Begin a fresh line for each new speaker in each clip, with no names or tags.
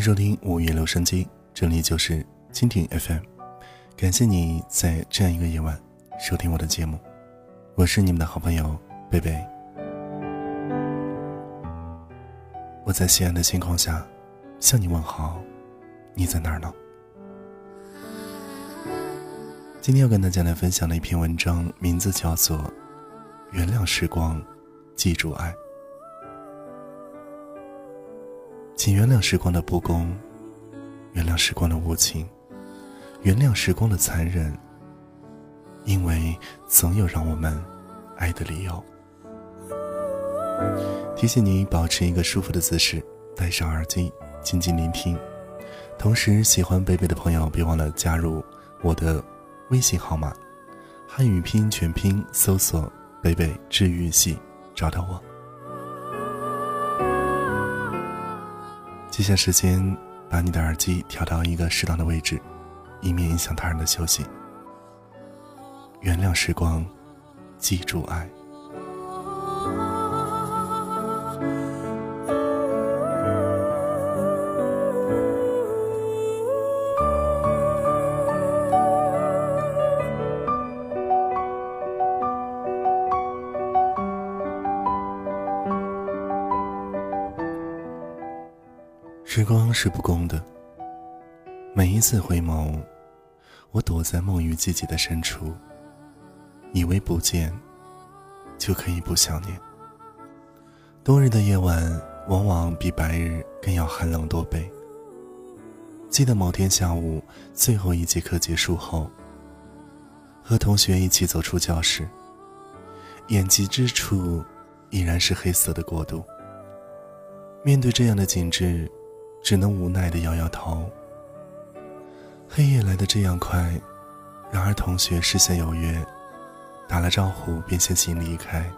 收听五月留声机，这里就是蜻蜓 FM。感谢你在这样一个夜晚收听我的节目，我是你们的好朋友贝贝。我在西安的星空下向你问好，你在哪儿呢？今天要跟大家来分享的一篇文章，名字叫做《原谅时光，记住爱》。请原谅时光的不公，原谅时光的无情，原谅时光的残忍，因为总有让我们爱的理由。提醒你保持一个舒服的姿势，戴上耳机，静静聆听。同时，喜欢北北的朋友，别忘了加入我的微信号码，汉语拼音全拼搜索“北北治愈系”，找到我。接下时间，把你的耳机调到一个适当的位置，以免影响他人的休息。原谅时光，记住爱。时光是不公的。每一次回眸，我躲在梦与季节的深处，以为不见就可以不想念。冬日的夜晚往往比白日更要寒冷多倍。记得某天下午最后一节课结束后，和同学一起走出教室，眼及之处依然是黑色的国度。面对这样的景致。只能无奈的摇摇头。黑夜来得这样快，然而同学事先有约，打了招呼便先行离开。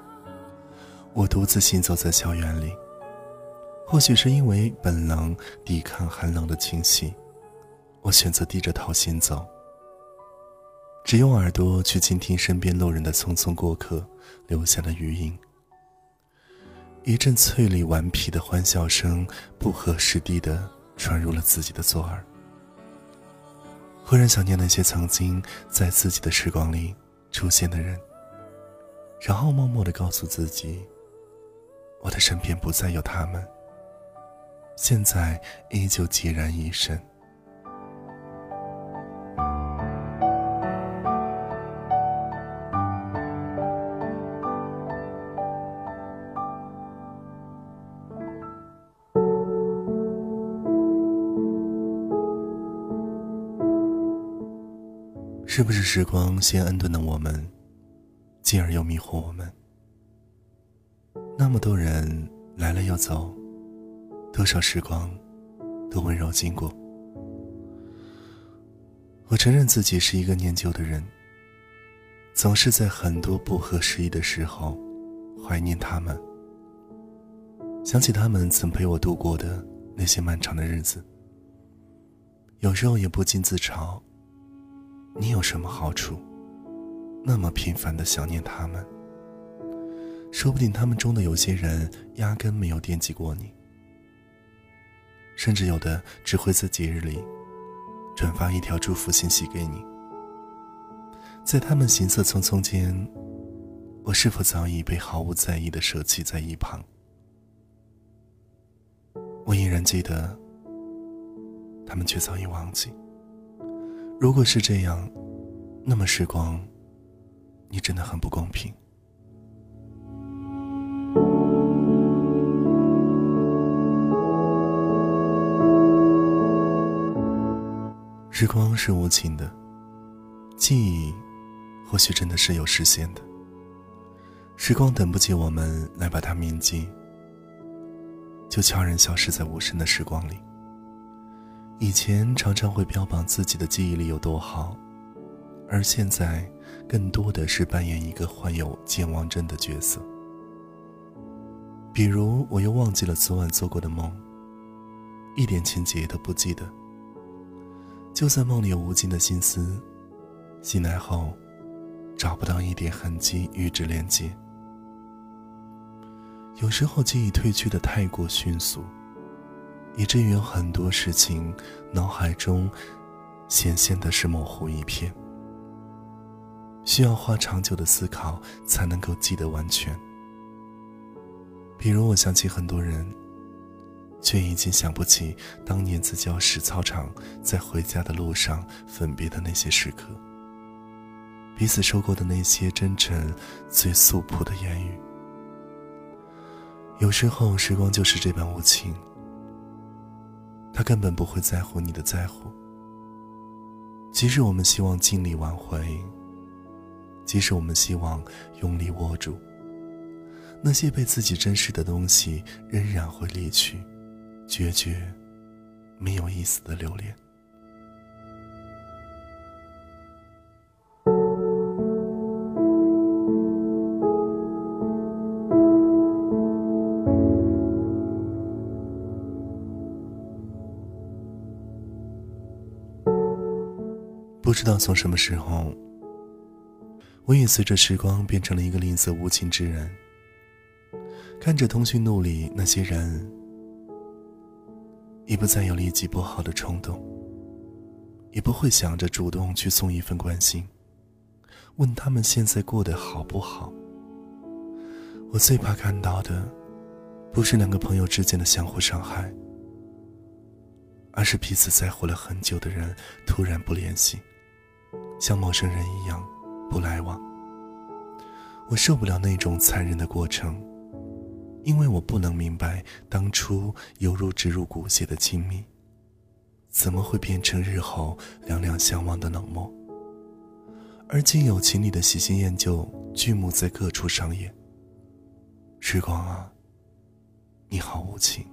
我独自行走在校园里，或许是因为本能抵抗寒冷的侵袭，我选择低着头行走，只用耳朵去倾听身边路人的匆匆过客留下的余音。一阵脆里顽皮的欢笑声，不合时宜的传入了自己的左耳。忽然想念那些曾经在自己的时光里出现的人，然后默默的告诉自己，我的身边不再有他们，现在依旧孑然一身。是不是时光先恩顿了我们，进而又迷惑我们？那么多人来了又走，多少时光都温柔经过。我承认自己是一个念旧的人，总是在很多不合时宜的时候怀念他们，想起他们曾陪我度过的那些漫长的日子，有时候也不禁自嘲。你有什么好处？那么频繁的想念他们，说不定他们中的有些人压根没有惦记过你，甚至有的只会在节日里转发一条祝福信息给你。在他们行色匆匆间，我是否早已被毫无在意的舍弃在一旁？我依然记得，他们却早已忘记。如果是这样，那么时光，你真的很不公平。时光是无情的，记忆或许真的是有时限的。时光等不及我们来把它铭记，就悄然消失在无声的时光里。以前常常会标榜自己的记忆力有多好，而现在更多的是扮演一个患有健忘症的角色。比如，我又忘记了昨晚做过的梦，一点情节都不记得。就算梦里有无尽的心思，醒来后找不到一点痕迹与之连接。有时候记忆褪去的太过迅速。以至于有很多事情脑海中显现的是模糊一片，需要花长久的思考才能够记得完全。比如，我想起很多人，却已经想不起当年在教室操场在回家的路上分别的那些时刻，彼此说过的那些真诚、最素朴的言语。有时候，时光就是这般无情，他根本不会在乎你的在乎。即使我们希望尽力挽回，即使我们希望用力握住。那些被自己珍视的东西，仍然会离去，决绝，没有一丝的留恋。不知道从什么时候，我也随着时光变成了一个吝啬无情之人。看着通讯录里那些人，已不再有立即拨号的冲动，也不会想着主动去送一份关心，问他们现在过得好不好。我最怕看到的，不是两个朋友之间的相互伤害，而是彼此在乎了很久的人突然不联系，像陌生人一样不来往。我受不了那种残忍的过程。因为我不能明白，当初犹如植入骨血的亲密，怎么会变成日后两两相望的冷漠？而今有情理的喜新厌旧剧目在各处上演。时光啊，你好无情。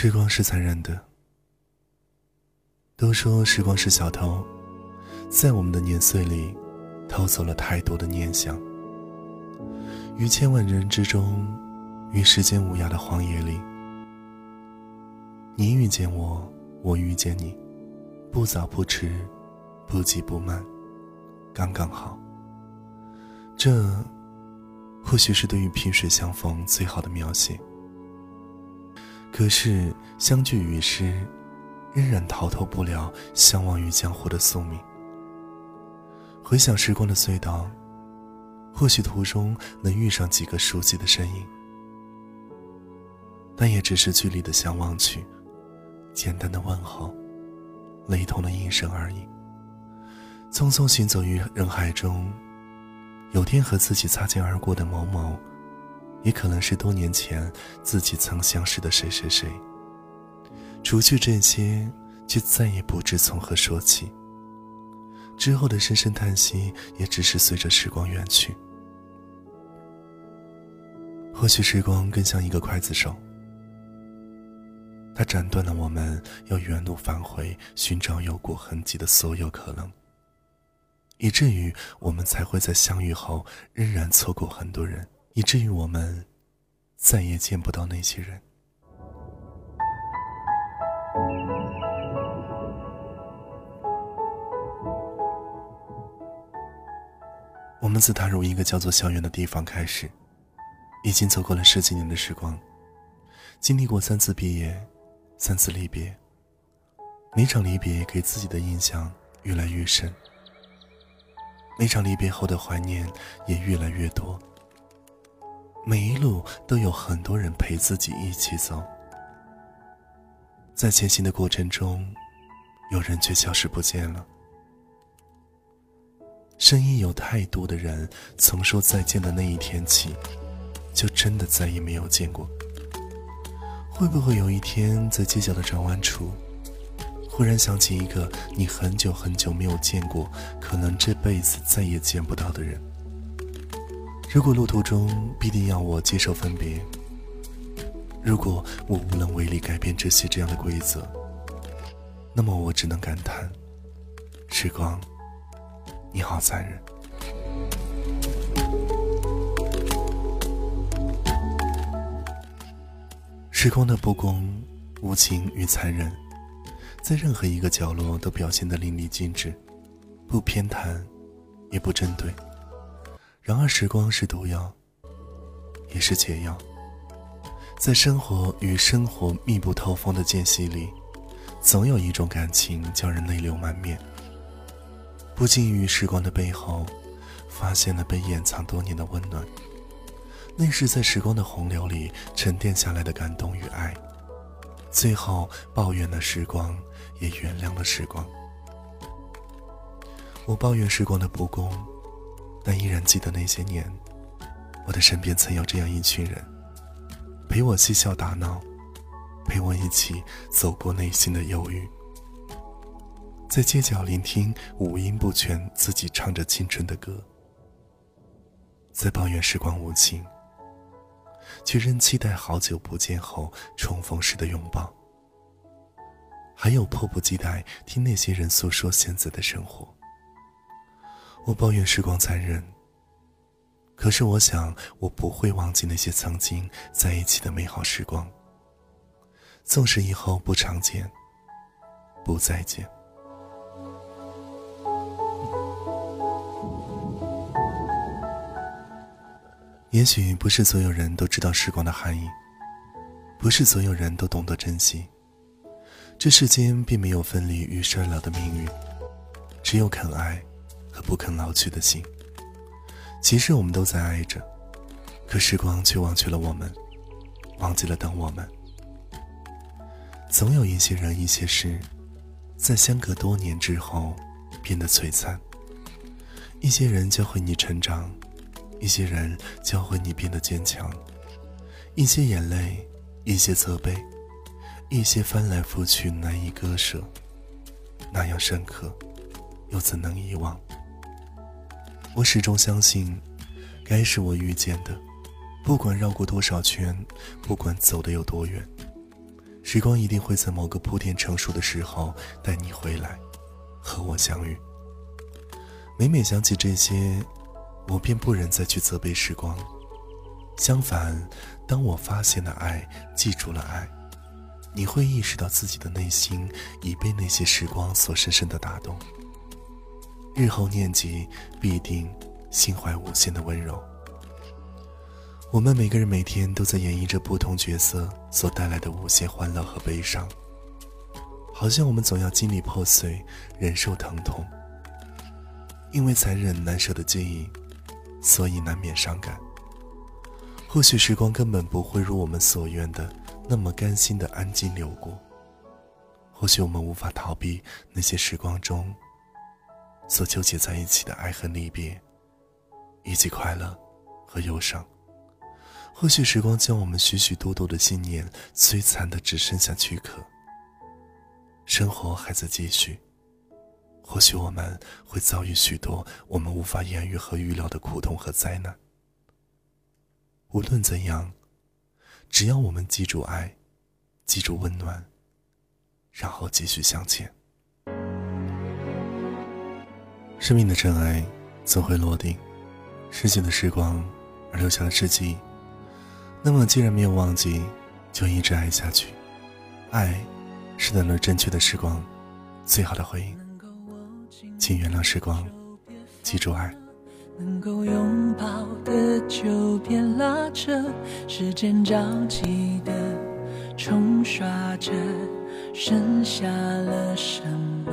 时光是残忍的。都说时光是小偷，在我们的年岁里，偷走了太多的念想。于千万人之中，于时间无涯的荒野里，你遇见我，我遇见你，不早不迟，不急不慢，刚刚好。这，或许是对于萍水相逢最好的描写。可是相聚于世。仍然逃脱不了相忘于江湖的宿命。回想时光的隧道，或许途中能遇上几个熟悉的身影，但也只是距离的相望去，简单的问候，雷同的音声而已。匆匆行走于人海中，有天和自己擦肩而过的某某，也可能是多年前自己曾相识的谁谁谁。除去这些，却再也不知从何说起。之后的深深叹息，也只是随着时光远去。或许时光更像一个刽子手，它斩断了我们要原路返回、寻找有过痕迹的所有可能，以至于我们才会在相遇后仍然错过很多人，以至于我们再也见不到那些人。我们自踏入一个叫做校园的地方开始，已经走过了十几年的时光，经历过三次毕业，三次离别。每场离别给自己的印象越来越深，每场离别后的怀念也越来越多。每一路都有很多人陪自己一起走，在前行的过程中，有人却消失不见了。深夜有太多的人，从说再见的那一天起，就真的再也没有见过。会不会有一天，在街角的转弯处，忽然想起一个你很久很久没有见过，可能这辈子再也见不到的人？如果路途中必定要我接受分别，如果我无能为力改变这些这样的规则，那么我只能感叹，时光。你好，残忍。时光的不公、无情与残忍，在任何一个角落都表现得淋漓尽致，不偏袒，也不针对。然而，时光是毒药，也是解药。在生活与生活密不透风的间隙里，总有一种感情叫人泪流满面。不经于时光的背后，发现了被掩藏多年的温暖。那是在时光的洪流里沉淀下来的感动与爱。最后，抱怨了时光，也原谅了时光。我抱怨时光的不公。但依然记得那些年，我的身边曾有这样一群人，陪我嬉笑打闹，陪我一起走过内心的忧郁，在街角聆听五音不全自己唱着青春的歌，在抱怨时光无情，却仍期待好久不见后重逢时的拥抱，还有迫不及待听那些人诉说现在的生活。我抱怨时光残忍，可是我想，我不会忘记那些曾经在一起的美好时光。纵使以后不常见，不再见。也许不是所有人都知道时光的含义，不是所有人都懂得珍惜。这世间并没有分离与衰老的命运，只有肯爱。不肯老去的心。其实我们都在爱着，可时光却忘却了我们，忘记了等我们。总有一些人、一些事，在相隔多年之后变得璀璨。一些人教会你成长，一些人教会你变得坚强。一些眼泪，一些责备，一些翻来覆去难以割舍，那样深刻，又怎能遗忘？我始终相信，该是我遇见的，不管绕过多少圈，不管走的有多远，时光一定会在某个铺垫成熟的时候带你回来，和我相遇。每每想起这些，我便不忍再去责备时光。相反，当我发现了爱，记住了爱，你会意识到自己的内心已被那些时光所深深的打动。日后念及，必定心怀无限的温柔。我们每个人每天都在演绎着不同角色所带来的无限欢乐和悲伤，好像我们总要经历破碎，忍受疼痛。因为残忍难舍的记忆，所以难免伤感。或许时光根本不会如我们所愿的那么甘心的安静流过。或许我们无法逃避那些时光中。所纠结在一起的爱恨离别，以及快乐和忧伤，或许时光将我们许许多多的信念摧残的只剩下躯壳。生活还在继续，或许我们会遭遇许多我们无法言喻和预料的苦痛和灾难。无论怎样，只要我们记住爱，记住温暖，然后继续向前。生命的尘埃总会落定，逝去的时光而留下的知己。那么，既然没有忘记，就一直爱下去。爱，是等了正确的时光，最好的回应。请原谅时光，记住爱。
能够拥抱的就别拉扯，时间着急的冲刷着，剩下了什么？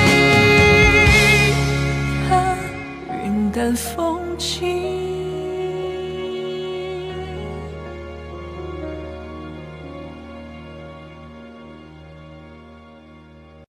看风景